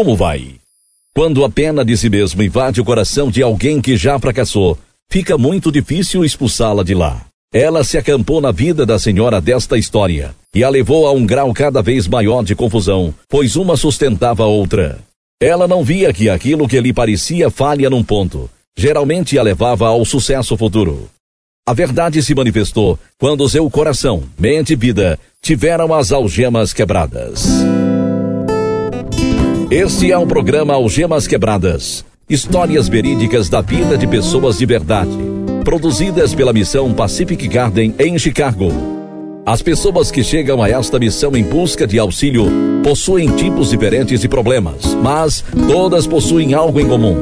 como vai? Quando a pena de si mesmo invade o coração de alguém que já fracassou, fica muito difícil expulsá-la de lá. Ela se acampou na vida da senhora desta história e a levou a um grau cada vez maior de confusão, pois uma sustentava a outra. Ela não via que aquilo que lhe parecia falha num ponto, geralmente a levava ao sucesso futuro. A verdade se manifestou quando seu coração, mente e vida tiveram as algemas quebradas. Este é o programa Algemas Quebradas. Histórias verídicas da vida de pessoas de verdade. Produzidas pela missão Pacific Garden em Chicago. As pessoas que chegam a esta missão em busca de auxílio possuem tipos diferentes de problemas, mas todas possuem algo em comum.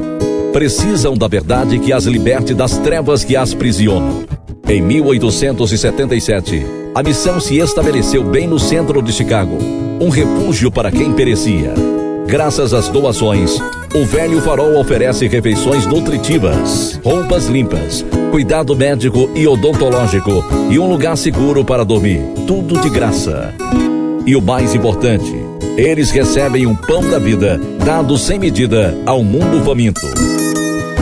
Precisam da verdade que as liberte das trevas que as prisionam. Em 1877, a missão se estabeleceu bem no centro de Chicago, um refúgio para quem perecia. Graças às doações, o velho farol oferece refeições nutritivas, roupas limpas, cuidado médico e odontológico e um lugar seguro para dormir. Tudo de graça. E o mais importante, eles recebem um pão da vida, dado sem medida ao mundo faminto.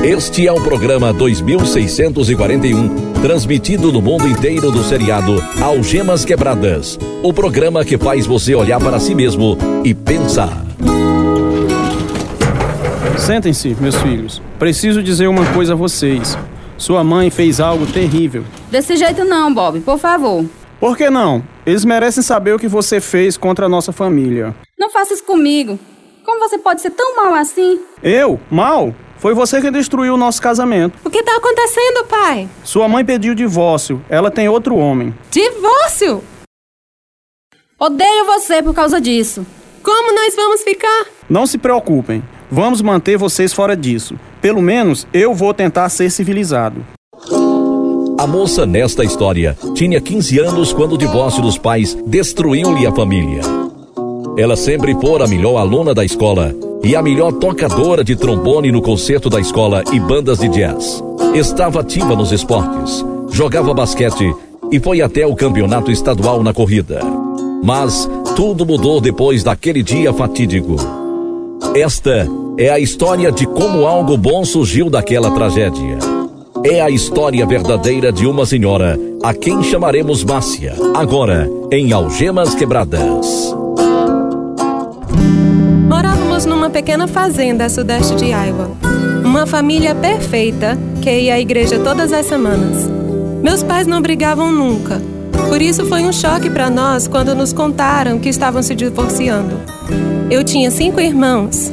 Este é o programa 2641, transmitido no mundo inteiro do seriado Algemas Quebradas. O programa que faz você olhar para si mesmo e pensar. Sentem-se, meus filhos. Preciso dizer uma coisa a vocês. Sua mãe fez algo terrível. Desse jeito não, Bob, por favor. Por que não? Eles merecem saber o que você fez contra a nossa família. Não faça isso comigo. Como você pode ser tão mal assim? Eu? Mal? Foi você que destruiu o nosso casamento. O que tá acontecendo, pai? Sua mãe pediu divórcio. Ela tem outro homem. Divórcio? Odeio você por causa disso. Como nós vamos ficar? Não se preocupem. Vamos manter vocês fora disso. Pelo menos eu vou tentar ser civilizado. A moça nesta história tinha 15 anos quando o divórcio dos pais destruiu-lhe a família. Ela sempre fora a melhor aluna da escola e a melhor tocadora de trombone no concerto da escola e bandas de jazz. Estava ativa nos esportes, jogava basquete e foi até o campeonato estadual na corrida. Mas tudo mudou depois daquele dia fatídico. Esta é a história de como algo bom surgiu daquela tragédia. É a história verdadeira de uma senhora, a quem chamaremos Márcia, agora em Algemas Quebradas. Morávamos numa pequena fazenda a sudeste de Iowa. Uma família perfeita que ia à igreja todas as semanas. Meus pais não brigavam nunca. Por isso foi um choque para nós quando nos contaram que estavam se divorciando. Eu tinha cinco irmãos,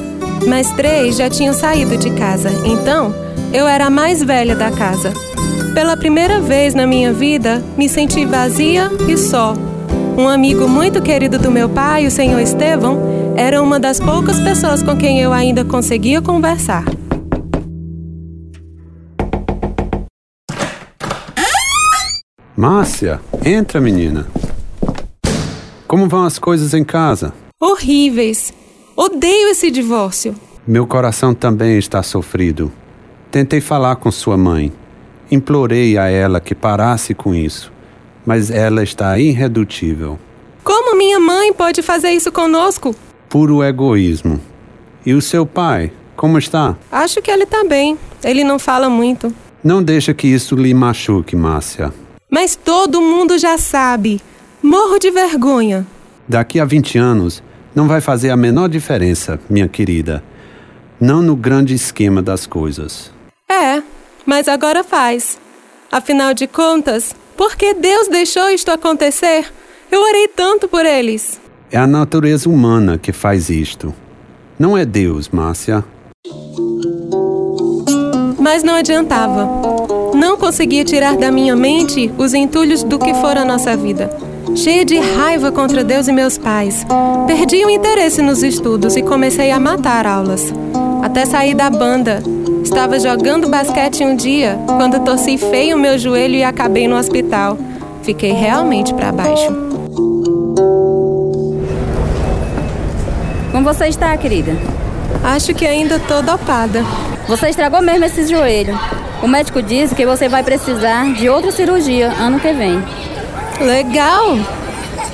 mas três já tinham saído de casa, então eu era a mais velha da casa. Pela primeira vez na minha vida, me senti vazia e só. Um amigo muito querido do meu pai, o senhor Estevão, era uma das poucas pessoas com quem eu ainda conseguia conversar. Márcia, entra, menina. Como vão as coisas em casa? Horríveis. Odeio esse divórcio. Meu coração também está sofrido. Tentei falar com sua mãe. Implorei a ela que parasse com isso, mas ela está irredutível. Como minha mãe pode fazer isso conosco? Puro egoísmo. E o seu pai, como está? Acho que ele tá bem. Ele não fala muito. Não deixa que isso lhe machuque, Márcia. Mas todo mundo já sabe. Morro de vergonha. Daqui a 20 anos, não vai fazer a menor diferença, minha querida. Não no grande esquema das coisas. É, mas agora faz. Afinal de contas, por que Deus deixou isto acontecer? Eu orei tanto por eles. É a natureza humana que faz isto. Não é Deus, Márcia. Mas não adiantava. Não conseguia tirar da minha mente os entulhos do que fora a nossa vida. Cheia de raiva contra Deus e meus pais, perdi o interesse nos estudos e comecei a matar aulas. Até sair da banda. Estava jogando basquete um dia quando torci feio o meu joelho e acabei no hospital. Fiquei realmente para baixo. Como você está, querida? Acho que ainda tô dopada. Você estragou mesmo esse joelho. O médico disse que você vai precisar de outra cirurgia ano que vem. Legal!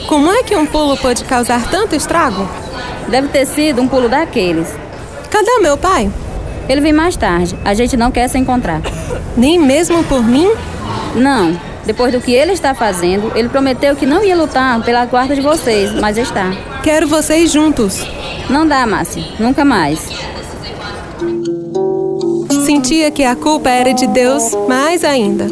Como é que um pulo pode causar tanto estrago? Deve ter sido um pulo daqueles. Cadê meu pai? Ele vem mais tarde. A gente não quer se encontrar. Nem mesmo por mim? Não. Depois do que ele está fazendo, ele prometeu que não ia lutar pela guarda de vocês, mas está. Quero vocês juntos. Não dá, Márcia. Nunca mais. Sentia que a culpa era de Deus mais ainda,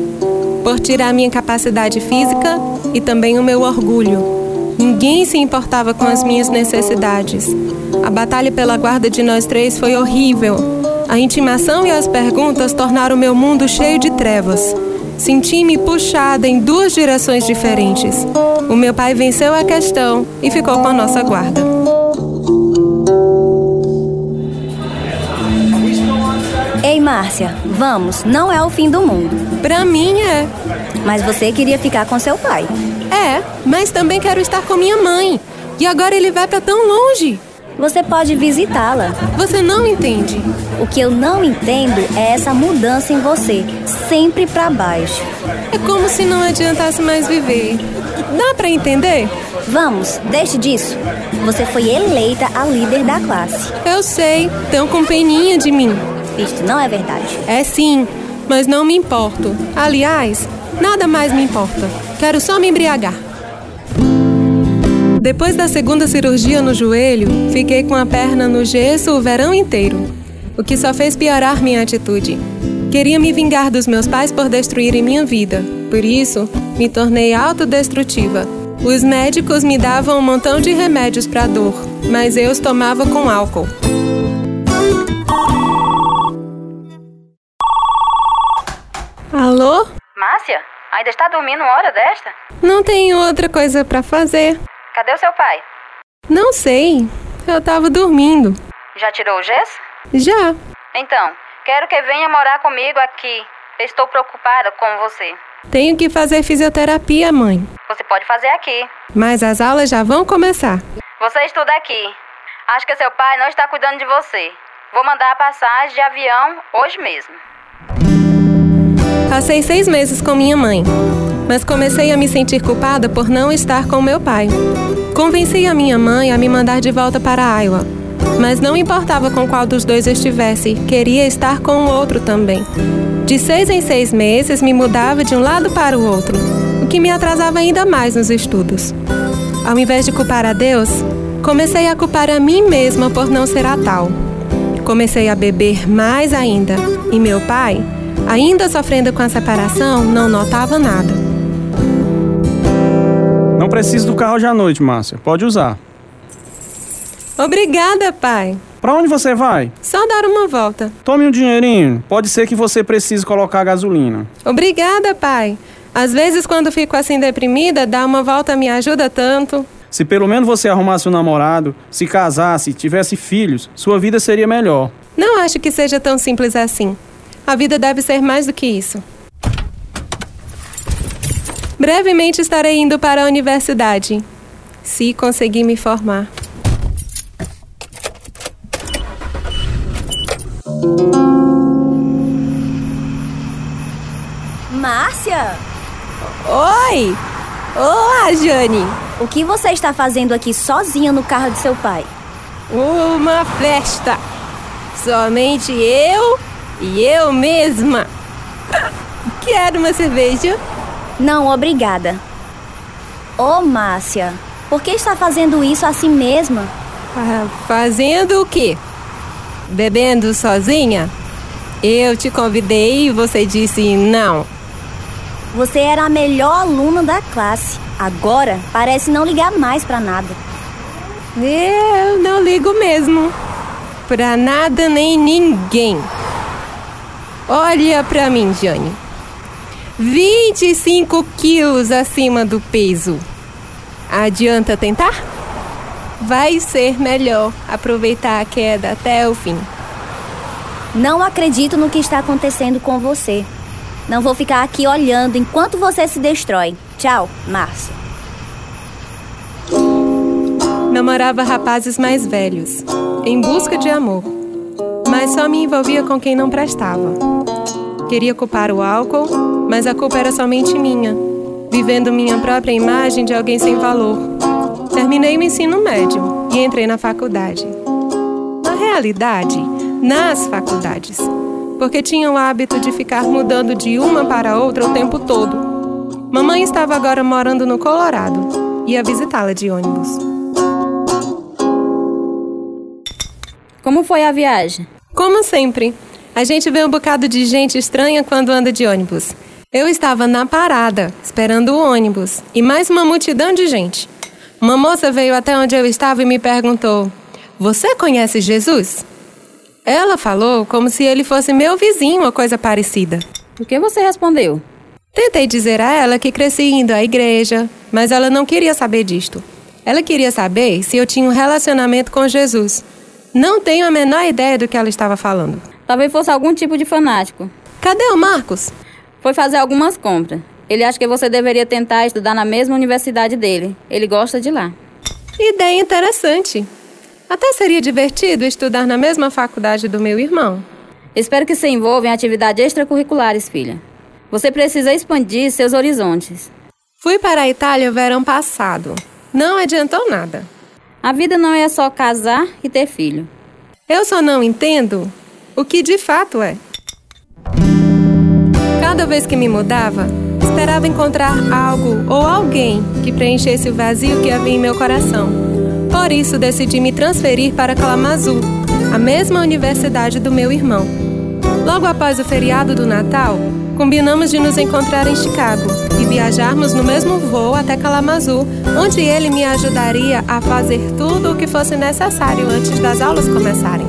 por tirar minha capacidade física e também o meu orgulho. Ninguém se importava com as minhas necessidades. A batalha pela guarda de nós três foi horrível. A intimação e as perguntas tornaram meu mundo cheio de trevas. Senti-me puxada em duas direções diferentes. O meu pai venceu a questão e ficou com a nossa guarda. Márcia, vamos, não é o fim do mundo. Pra mim é. Mas você queria ficar com seu pai. É, mas também quero estar com minha mãe. E agora ele vai para tão longe. Você pode visitá-la. Você não entende. O que eu não entendo é essa mudança em você, sempre para baixo. É como se não adiantasse mais viver. Dá para entender? Vamos, deixe disso. Você foi eleita a líder da classe. Eu sei, tão com peninha de mim. Isto não é verdade. É sim, mas não me importo. Aliás, nada mais me importa. Quero só me embriagar. Depois da segunda cirurgia no joelho, fiquei com a perna no gesso o verão inteiro, o que só fez piorar minha atitude. Queria me vingar dos meus pais por destruírem minha vida, por isso me tornei autodestrutiva. Os médicos me davam um montão de remédios para dor, mas eu os tomava com álcool. Alô? Márcia, ainda está dormindo uma hora desta? Não tenho outra coisa para fazer. Cadê o seu pai? Não sei. Eu tava dormindo. Já tirou o gesso? Já. Então, quero que venha morar comigo aqui. Estou preocupada com você. Tenho que fazer fisioterapia, mãe. Você pode fazer aqui. Mas as aulas já vão começar. Você estuda aqui. Acho que seu pai não está cuidando de você. Vou mandar a passagem de avião hoje mesmo. Passei seis meses com minha mãe, mas comecei a me sentir culpada por não estar com meu pai. Convenci a minha mãe a me mandar de volta para Iowa, mas não importava com qual dos dois estivesse, queria estar com o outro também. De seis em seis meses me mudava de um lado para o outro, o que me atrasava ainda mais nos estudos. Ao invés de culpar a Deus, comecei a culpar a mim mesma por não ser a tal. Comecei a beber mais ainda, e meu pai, ainda sofrendo com a separação, não notava nada. Não preciso do carro hoje à noite, Márcia. Pode usar. Obrigada, pai. Pra onde você vai? Só dar uma volta. Tome um dinheirinho. Pode ser que você precise colocar gasolina. Obrigada, pai. Às vezes, quando fico assim deprimida, dar uma volta me ajuda tanto. Se pelo menos você arrumasse um namorado, se casasse, tivesse filhos, sua vida seria melhor. Não acho que seja tão simples assim. A vida deve ser mais do que isso. Brevemente estarei indo para a universidade, se conseguir me formar. Márcia, Oi! Olá, Jane! o que você está fazendo aqui sozinha no carro de seu pai? Uma festa! Somente eu e eu mesma! Quero uma cerveja? Não, obrigada. Ô, Márcia, por que está fazendo isso assim mesma? Ah, Fazendo o quê? Bebendo sozinha? Eu te convidei e você disse não. Você era a melhor aluna da classe. Agora parece não ligar mais pra nada. Eu não ligo mesmo. Pra nada nem ninguém. Olha pra mim, Jane. 25 quilos acima do peso. Adianta tentar? Vai ser melhor aproveitar a queda até o fim. Não acredito no que está acontecendo com você. Não vou ficar aqui olhando enquanto você se destrói. Tchau, Márcia. Namorava rapazes mais velhos, em busca de amor, mas só me envolvia com quem não prestava. Queria culpar o álcool, mas a culpa era somente minha, vivendo minha própria imagem de alguém sem valor. Terminei o ensino médio, e entrei na faculdade. Na realidade, nas faculdades, porque tinha o hábito de ficar mudando de uma para outra o tempo todo. Mamãe estava agora morando no Colorado. Ia visitá-la de ônibus. Como foi a viagem? Como sempre, a gente vê um bocado de gente estranha quando anda de ônibus. Eu estava na parada, esperando o ônibus, e mais uma multidão de gente. Uma moça veio até onde eu estava e me perguntou: Você conhece Jesus? Ela falou como se ele fosse meu vizinho ou coisa parecida. O que você respondeu? Tentei dizer a ela que cresci indo à igreja, mas ela não queria saber disto. Ela queria saber se eu tinha um relacionamento com Jesus. Não tenho a menor ideia do que ela estava falando. Talvez fosse algum tipo de fanático. Cadê o Marcos? Foi fazer algumas compras. Ele acha que você deveria tentar estudar na mesma universidade dele. Ele gosta de lá. Ideia interessante. Até seria divertido estudar na mesma faculdade do meu irmão. Espero que se envolva em atividades extracurriculares, filha. Você precisa expandir seus horizontes. Fui para a Itália o verão passado. Não adiantou nada. A vida não é só casar e ter filho. Eu só não entendo o que de fato é. Cada vez que me mudava, esperava encontrar algo ou alguém que preenchesse o vazio que havia em meu coração. Por isso, decidi me transferir para Kalamazoo, a mesma universidade do meu irmão. Logo após o feriado do Natal, combinamos de nos encontrar em Chicago e viajarmos no mesmo voo até Kalamazoo, onde ele me ajudaria a fazer tudo o que fosse necessário antes das aulas começarem.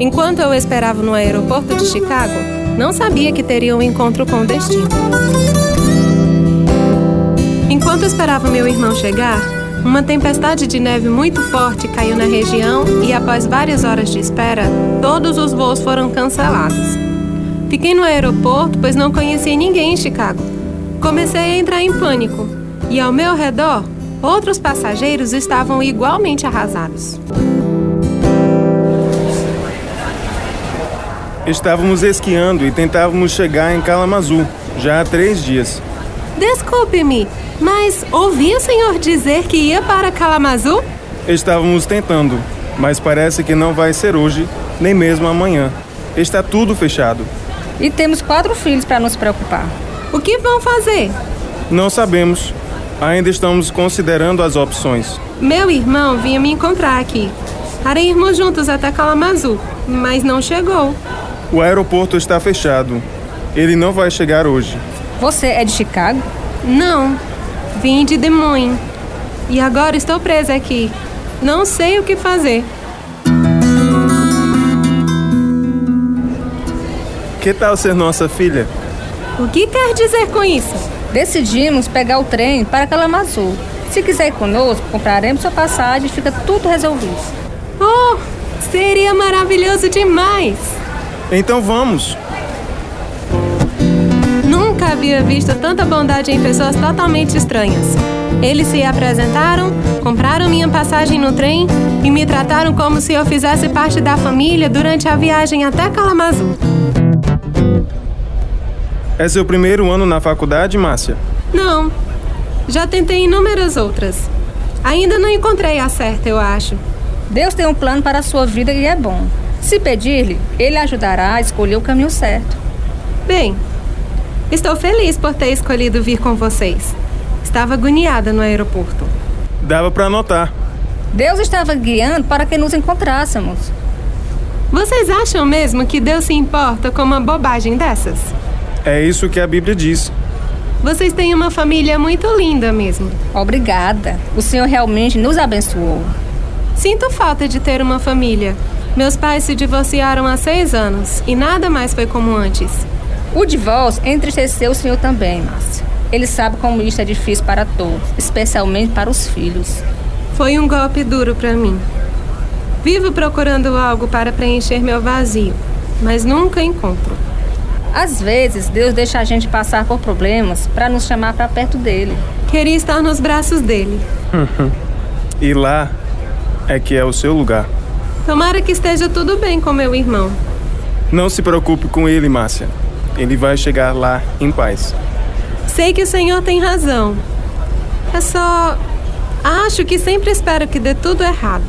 Enquanto eu esperava no aeroporto de Chicago, não sabia que teria um encontro com o destino. Enquanto esperava meu irmão chegar, uma tempestade de neve muito forte caiu na região e, após várias horas de espera, todos os voos foram cancelados. Fiquei no aeroporto, pois não conhecia ninguém em Chicago. Comecei a entrar em pânico e, ao meu redor, outros passageiros estavam igualmente arrasados. Estávamos esquiando e tentávamos chegar em Kalamazoo já há três dias. Desculpe-me, mas ouvi o senhor dizer que ia para Kalamazoo? Estávamos tentando, mas parece que não vai ser hoje, nem mesmo amanhã. Está tudo fechado. E temos quatro filhos para nos preocupar. O que vão fazer? Não sabemos. Ainda estamos considerando as opções. Meu irmão vinha me encontrar aqui. Para irmos juntos até Kalamazoo, mas não chegou. O aeroporto está fechado. Ele não vai chegar hoje. Você é de Chicago? Não, Vim de Des Moines. E agora estou presa aqui. Não sei o que fazer. Que tal ser nossa filha? O que quer dizer com isso? Decidimos pegar o trem para Kalamazoo. Se quiser ir conosco, compraremos sua passagem e fica tudo resolvido. Oh, seria maravilhoso demais! Então vamos! Nunca havia visto tanta bondade em pessoas totalmente estranhas. Eles se apresentaram, compraram minha passagem no trem e me trataram como se eu fizesse parte da família durante a viagem até Kalamazoo. É seu primeiro ano na faculdade, Márcia? Não. Já tentei inúmeras outras. Ainda não encontrei a certa, eu acho. Deus tem um plano para a sua vida e é bom. Se pedir-lhe, ele ajudará a escolher o caminho certo. Bem, estou feliz por ter escolhido vir com vocês. Estava agoniada no aeroporto. Dava para notar. Deus estava guiando para que nos encontrássemos. Vocês acham mesmo que Deus se importa com uma bobagem dessas? É isso que a Bíblia diz. Vocês têm uma família muito linda mesmo. Obrigada. O Senhor realmente nos abençoou. Sinto falta de ter uma família. Meus pais se divorciaram há seis anos e nada mais foi como antes. O divórcio entristeceu o Senhor também, Márcia. Ele sabe como isso é difícil para todos, especialmente para os filhos. Foi um golpe duro para mim. Vivo procurando algo para preencher meu vazio, mas nunca encontro. Às vezes, Deus deixa a gente passar por problemas para nos chamar para perto dele. Queria estar nos braços dele. e lá é que é o seu lugar. Tomara que esteja tudo bem com meu irmão. Não se preocupe com ele, Márcia. Ele vai chegar lá em paz. Sei que o senhor tem razão. É só. Acho que sempre espero que dê tudo errado.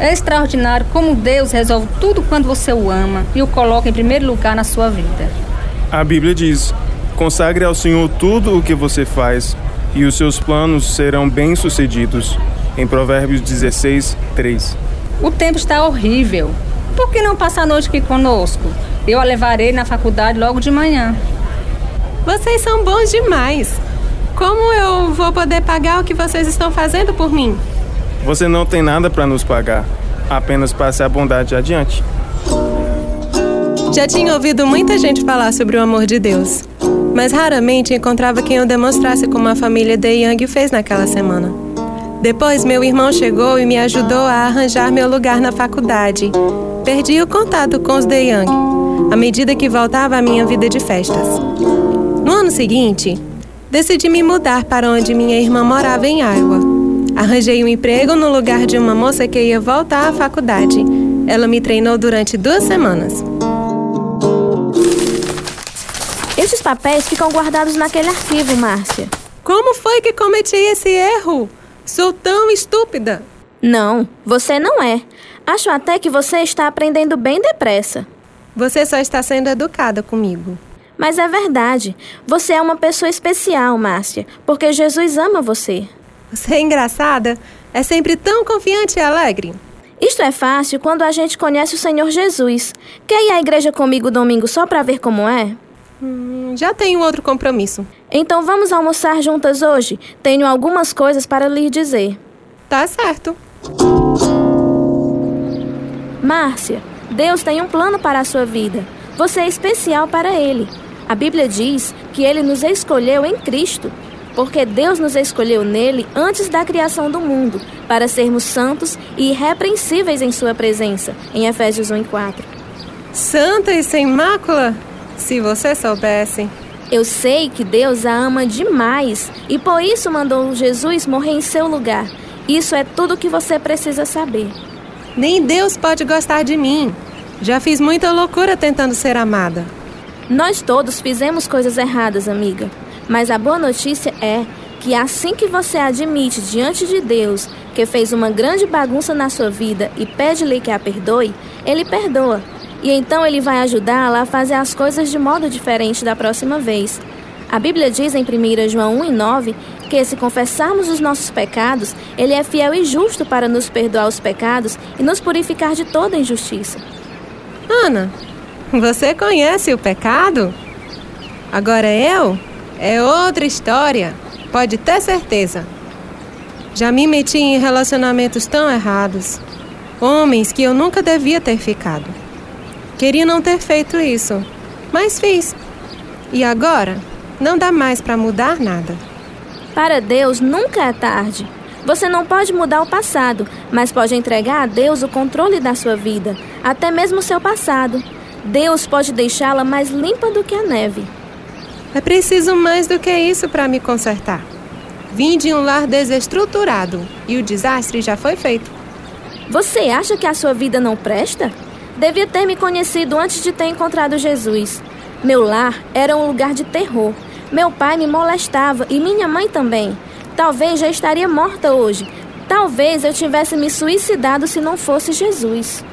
É extraordinário como Deus resolve tudo quando você o ama e o coloca em primeiro lugar na sua vida. A Bíblia diz: consagre ao Senhor tudo o que você faz, e os seus planos serão bem-sucedidos. Em Provérbios 16, 3. O tempo está horrível. Por que não passar a noite aqui conosco? Eu a levarei na faculdade logo de manhã. Vocês são bons demais. Como eu vou poder pagar o que vocês estão fazendo por mim? Você não tem nada para nos pagar. Apenas passe a bondade adiante. Já tinha ouvido muita gente falar sobre o amor de Deus, mas raramente encontrava quem o demonstrasse como a família De Young fez naquela semana. Depois, meu irmão chegou e me ajudou a arranjar meu lugar na faculdade. Perdi o contato com os De Young, à medida que voltava à minha vida de festas. No ano seguinte, decidi me mudar para onde minha irmã morava em Iowa. Arranjei um emprego no lugar de uma moça que ia voltar à faculdade. Ela me treinou durante duas semanas. Esses papéis ficam guardados naquele arquivo, Márcia. Como foi que cometi esse erro? Sou tão estúpida. Não, você não é. Acho até que você está aprendendo bem depressa. Você só está sendo educada comigo. Mas é verdade. Você é uma pessoa especial, Márcia, porque Jesus ama você. Você é engraçada. É sempre tão confiante e alegre. Isto é fácil quando a gente conhece o Senhor Jesus. Quer ir à igreja comigo domingo só para ver como é? Hum, já tenho outro compromisso. Então vamos almoçar juntas hoje? Tenho algumas coisas para lhe dizer. Tá certo. Márcia, Deus tem um plano para a sua vida. Você é especial para Ele. A Bíblia diz que Ele nos escolheu em Cristo, porque Deus nos escolheu nele antes da criação do mundo, para sermos santos e irrepreensíveis em Sua presença, em Efésios 1 e 4. Santa e sem mácula? Se você soubesse. Eu sei que Deus a ama demais e por isso mandou Jesus morrer em seu lugar. Isso é tudo que você precisa saber. Nem Deus pode gostar de mim. Já fiz muita loucura tentando ser amada. Nós todos fizemos coisas erradas, amiga. Mas a boa notícia é que assim que você admite diante de Deus que fez uma grande bagunça na sua vida e pede-lhe que a perdoe, ele perdoa. E então ele vai ajudá-la a fazer as coisas de modo diferente da próxima vez. A Bíblia diz em 1 João 1 e 9 que se confessarmos os nossos pecados, ele é fiel e justo para nos perdoar os pecados e nos purificar de toda injustiça. Ana, você conhece o pecado? Agora eu? É outra história, pode ter certeza. Já me meti em relacionamentos tão errados. Homens que eu nunca devia ter ficado. Queria não ter feito isso, mas fiz. E agora, não dá mais para mudar nada. Para Deus nunca é tarde. Você não pode mudar o passado, mas pode entregar a Deus o controle da sua vida, até mesmo o seu passado. Deus pode deixá-la mais limpa do que a neve. É preciso mais do que isso para me consertar. Vim de um lar desestruturado e o desastre já foi feito. Você acha que a sua vida não presta? Devia ter me conhecido antes de ter encontrado Jesus. Meu lar era um lugar de terror. Meu pai me molestava e minha mãe também. Talvez já estaria morta hoje. Talvez eu tivesse me suicidado se não fosse Jesus.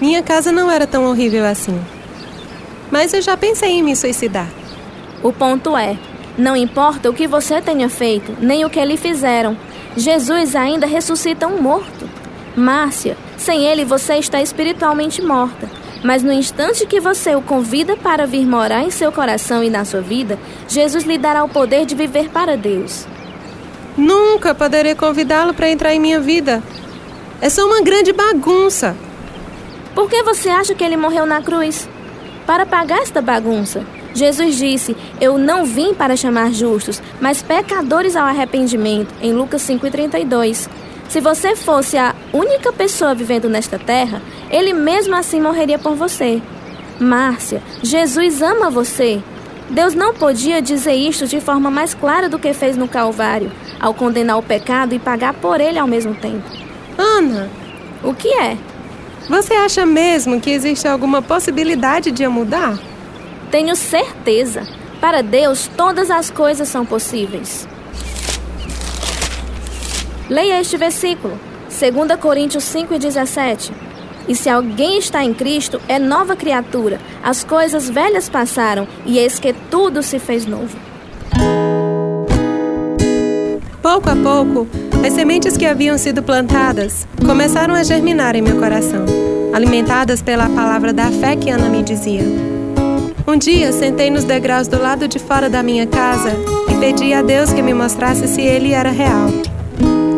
Minha casa não era tão horrível assim. Mas eu já pensei em me suicidar. O ponto é: não importa o que você tenha feito, nem o que lhe fizeram, Jesus ainda ressuscita um morto. Márcia, sem ele você está espiritualmente morta. Mas no instante que você o convida para vir morar em seu coração e na sua vida, Jesus lhe dará o poder de viver para Deus. Nunca poderei convidá-lo para entrar em minha vida. É só uma grande bagunça. Por que você acha que ele morreu na cruz? Para pagar esta bagunça. Jesus disse: Eu não vim para chamar justos, mas pecadores ao arrependimento, em Lucas 5,32. Se você fosse a única pessoa vivendo nesta terra, ele mesmo assim morreria por você. Márcia, Jesus ama você. Deus não podia dizer isto de forma mais clara do que fez no Calvário, ao condenar o pecado e pagar por ele ao mesmo tempo. Ana, o que é? Você acha mesmo que existe alguma possibilidade de eu mudar? Tenho certeza. Para Deus, todas as coisas são possíveis. Leia este versículo, 2 Coríntios 5,17. E se alguém está em Cristo, é nova criatura. As coisas velhas passaram, e eis que tudo se fez novo. Pouco a pouco, as sementes que haviam sido plantadas começaram a germinar em meu coração, alimentadas pela palavra da fé que Ana me dizia. Um dia sentei nos degraus do lado de fora da minha casa e pedi a Deus que me mostrasse se ele era real.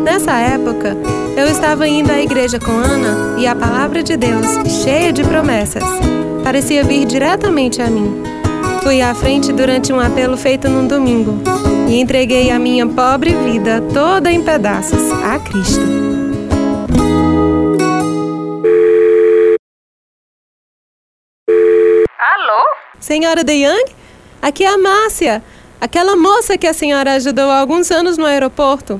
Nessa época, eu estava indo à igreja com Ana e a palavra de Deus, cheia de promessas, parecia vir diretamente a mim. Fui à frente durante um apelo feito num domingo e entreguei a minha pobre vida toda em pedaços a Cristo. Alô? Senhora De Young? Aqui é a Márcia, aquela moça que a senhora ajudou há alguns anos no aeroporto.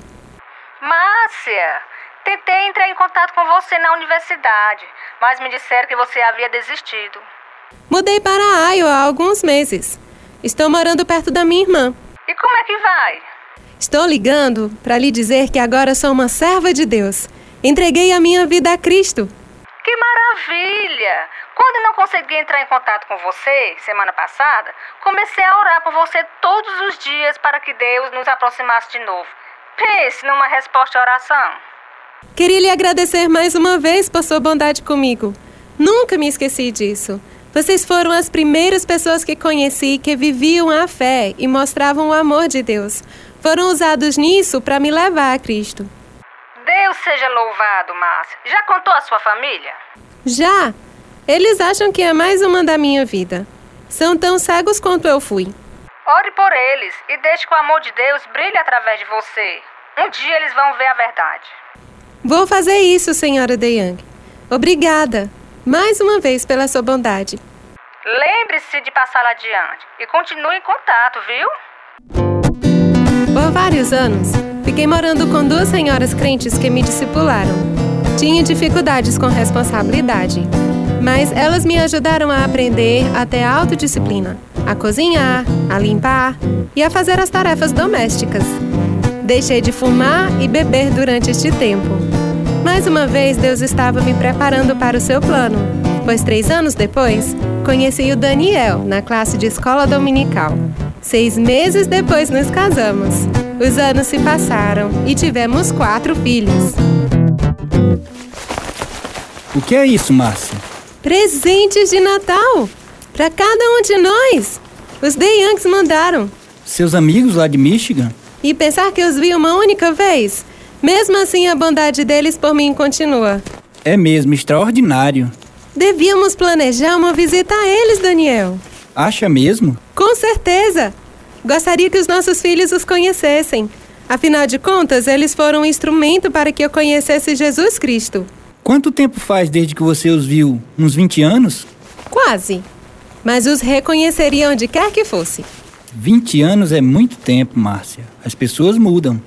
Márcia, tentei entrar em contato com você na universidade, mas me disseram que você havia desistido. Mudei para Iowa há alguns meses. Estou morando perto da minha irmã. E como é que vai? Estou ligando para lhe dizer que agora sou uma serva de Deus. Entreguei a minha vida a Cristo. Que maravilha! Quando não consegui entrar em contato com você, semana passada, comecei a orar por você todos os dias para que Deus nos aproximasse de novo. Pense numa resposta à oração. Queria lhe agradecer mais uma vez por sua bondade comigo. Nunca me esqueci disso. Vocês foram as primeiras pessoas que conheci que viviam a fé e mostravam o amor de Deus. Foram usados nisso para me levar a Cristo. Deus seja louvado, Márcia. Já contou à sua família? Já! Eles acham que é mais uma da minha vida. São tão cegos quanto eu fui. Ore por eles e deixe que o amor de Deus brilhe através de você. Um dia eles vão ver a verdade. Vou fazer isso, senhora De Young. Obrigada, mais uma vez, pela sua bondade. Lembre-se de passá-la adiante e continue em contato, viu? Por vários anos, fiquei morando com duas senhoras crentes que me discipularam. Tinha dificuldades com responsabilidade, mas elas me ajudaram a aprender até a autodisciplina, a cozinhar, a limpar e a fazer as tarefas domésticas. Deixei de fumar e beber durante este tempo. Mais uma vez, Deus estava me preparando para o seu plano, pois três anos depois, conheci o Daniel na classe de escola dominical. Seis meses depois nos casamos. Os anos se passaram e tivemos quatro filhos. O que é isso, Márcia? Presentes de Natal! Para cada um de nós! Os The Yanks mandaram. Seus amigos lá de Michigan? E pensar que os vi uma única vez. Mesmo assim, a bondade deles por mim continua. É mesmo, extraordinário. Devíamos planejar uma visita a eles, Daniel. Acha mesmo? Com certeza! Gostaria que os nossos filhos os conhecessem. Afinal de contas, eles foram um instrumento para que eu conhecesse Jesus Cristo. Quanto tempo faz desde que você os viu? Uns 20 anos? Quase. Mas os reconheceria onde quer que fosse. 20 anos é muito tempo, Márcia. As pessoas mudam.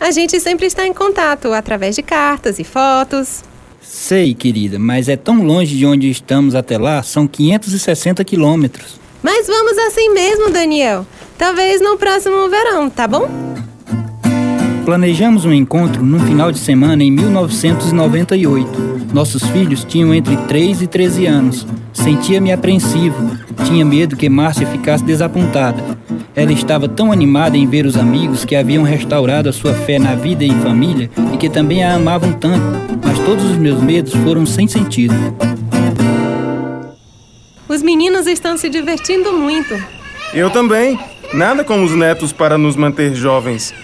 A gente sempre está em contato através de cartas e fotos. Sei, querida, mas é tão longe de onde estamos até lá, são 560 quilômetros. Mas vamos assim mesmo, Daniel. Talvez no próximo verão, tá bom? Planejamos um encontro num final de semana em 1998. Nossos filhos tinham entre 3 e 13 anos. Sentia-me apreensivo. Tinha medo que Márcia ficasse desapontada. Ela estava tão animada em ver os amigos que haviam restaurado a sua fé na vida e família e que também a amavam tanto, mas todos os meus medos foram sem sentido. Os meninos estão se divertindo muito. Eu também. Nada como os netos para nos manter jovens.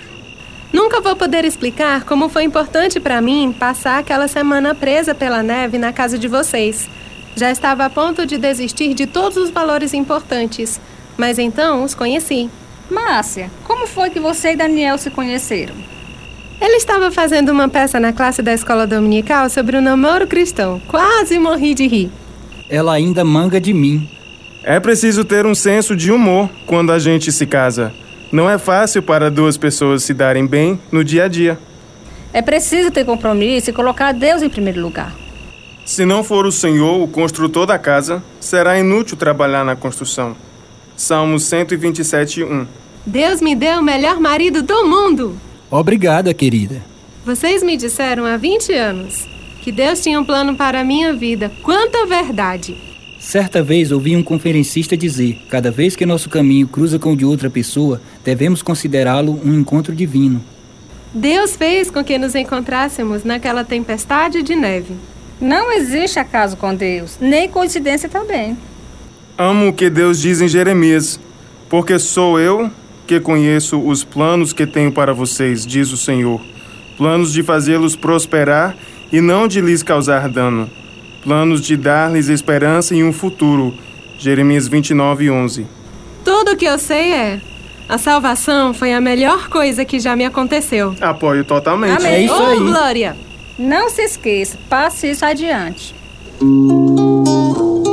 Nunca vou poder explicar como foi importante para mim passar aquela semana presa pela neve na casa de vocês. Já estava a ponto de desistir de todos os valores importantes, mas então os conheci. Márcia, como foi que você e Daniel se conheceram? Ele estava fazendo uma peça na classe da escola dominical sobre o namoro cristão. Quase morri de rir. Ela ainda manga de mim. É preciso ter um senso de humor quando a gente se casa. Não é fácil para duas pessoas se darem bem no dia a dia. É preciso ter compromisso e colocar Deus em primeiro lugar. Se não for o Senhor o construtor da casa, será inútil trabalhar na construção. Salmos 127, 1. Deus me deu o melhor marido do mundo. Obrigada, querida. Vocês me disseram há 20 anos que Deus tinha um plano para a minha vida. Quanta verdade! Certa vez ouvi um conferencista dizer: cada vez que nosso caminho cruza com o de outra pessoa, devemos considerá-lo um encontro divino. Deus fez com que nos encontrássemos naquela tempestade de neve. Não existe acaso com Deus, nem coincidência também. Amo o que Deus diz em Jeremias, porque sou eu que conheço os planos que tenho para vocês, diz o Senhor. Planos de fazê-los prosperar e não de lhes causar dano planos de dar-lhes esperança e um futuro. Jeremias 29, 11. Tudo o que eu sei é. A salvação foi a melhor coisa que já me aconteceu. Apoio totalmente. Amém. É isso aí. Oh, glória! Não se esqueça, passe isso adiante.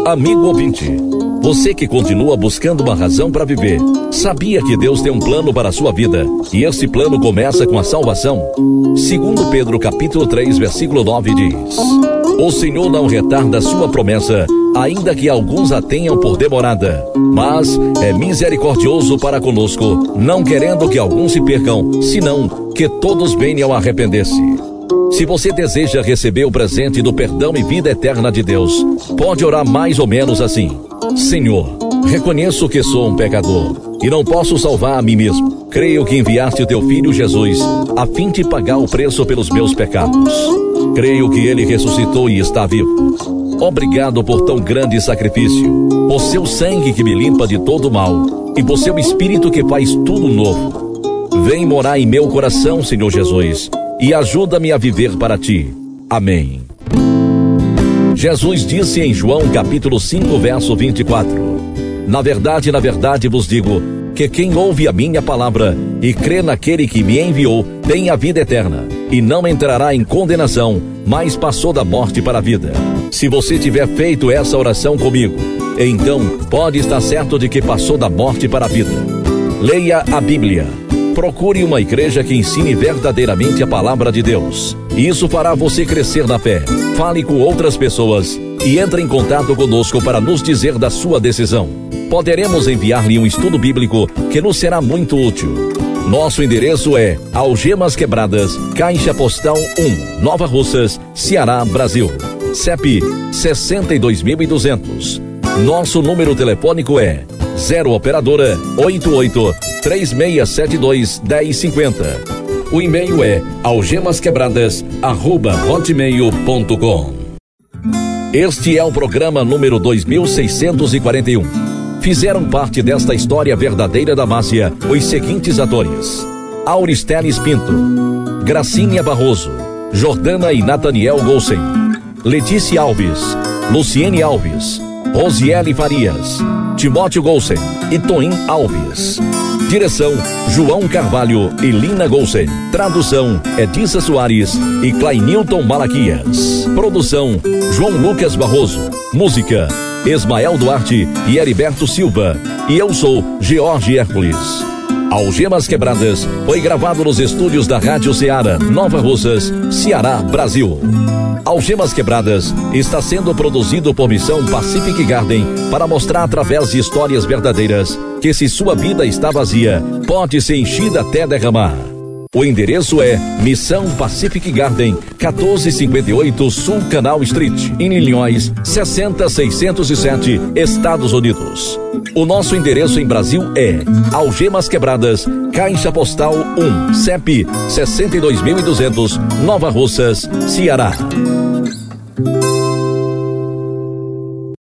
Amigo ouvinte, você que continua buscando uma razão para viver, sabia que Deus tem um plano para a sua vida e esse plano começa com a salvação? Segundo Pedro capítulo 3, versículo 9 diz: O Senhor não retarda sua promessa, ainda que alguns a tenham por demorada, mas é misericordioso para conosco, não querendo que alguns se percam, senão que todos venham arrepender-se. Se você deseja receber o presente do perdão e vida eterna de Deus, pode orar mais ou menos assim: Senhor, reconheço que sou um pecador e não posso salvar a mim mesmo. Creio que enviaste o teu filho Jesus a fim de pagar o preço pelos meus pecados. Creio que ele ressuscitou e está vivo. Obrigado por tão grande sacrifício, por seu sangue que me limpa de todo mal e por seu espírito que faz tudo novo. Vem morar em meu coração, Senhor Jesus, e ajuda-me a viver para ti. Amém. Jesus disse em João capítulo 5, verso 24: Na verdade, na verdade vos digo que quem ouve a minha palavra e crê naquele que me enviou tem a vida eterna e não entrará em condenação, mas passou da morte para a vida. Se você tiver feito essa oração comigo, então pode estar certo de que passou da morte para a vida. Leia a Bíblia. Procure uma igreja que ensine verdadeiramente a palavra de Deus. Isso fará você crescer na fé. Fale com outras pessoas e entre em contato conosco para nos dizer da sua decisão. Poderemos enviar-lhe um estudo bíblico que nos será muito útil. Nosso endereço é Algemas Quebradas, Caixa Postal 1, Nova Russas, Ceará, Brasil. CEP 62200. Nosso número telefônico é 0 operadora 88 3672 1050. O e-mail é algemasquebradas@hotmail.com. Este é o programa número 2641. Fizeram parte desta história verdadeira da Márcia os seguintes atores: Auristeles Pinto, Gracinha Barroso, Jordana e Nathaniel Golsen, Letícia Alves, Luciene Alves, Rosiele Farias, Timóteo Golsen e Toim Alves. Direção: João Carvalho e Lina Golsen. Tradução: Edissa Soares e Clainilton Malaquias. Produção: João Lucas Barroso. Música: Esmael Duarte e Heriberto Silva. E eu sou George Hércules. Algemas Quebradas foi gravado nos estúdios da Rádio Ceará, Nova Russas, Ceará, Brasil. Algemas Quebradas está sendo produzido por Missão Pacific Garden para mostrar através de histórias verdadeiras que se sua vida está vazia, pode ser enchida até derramar. O endereço é Missão Pacific Garden, 1458 Sul Canal Street, em Illinois, 60607, Estados Unidos. O nosso endereço em Brasil é Algemas Quebradas, Caixa Postal 1, CEP 62200, Nova Russas, Ceará.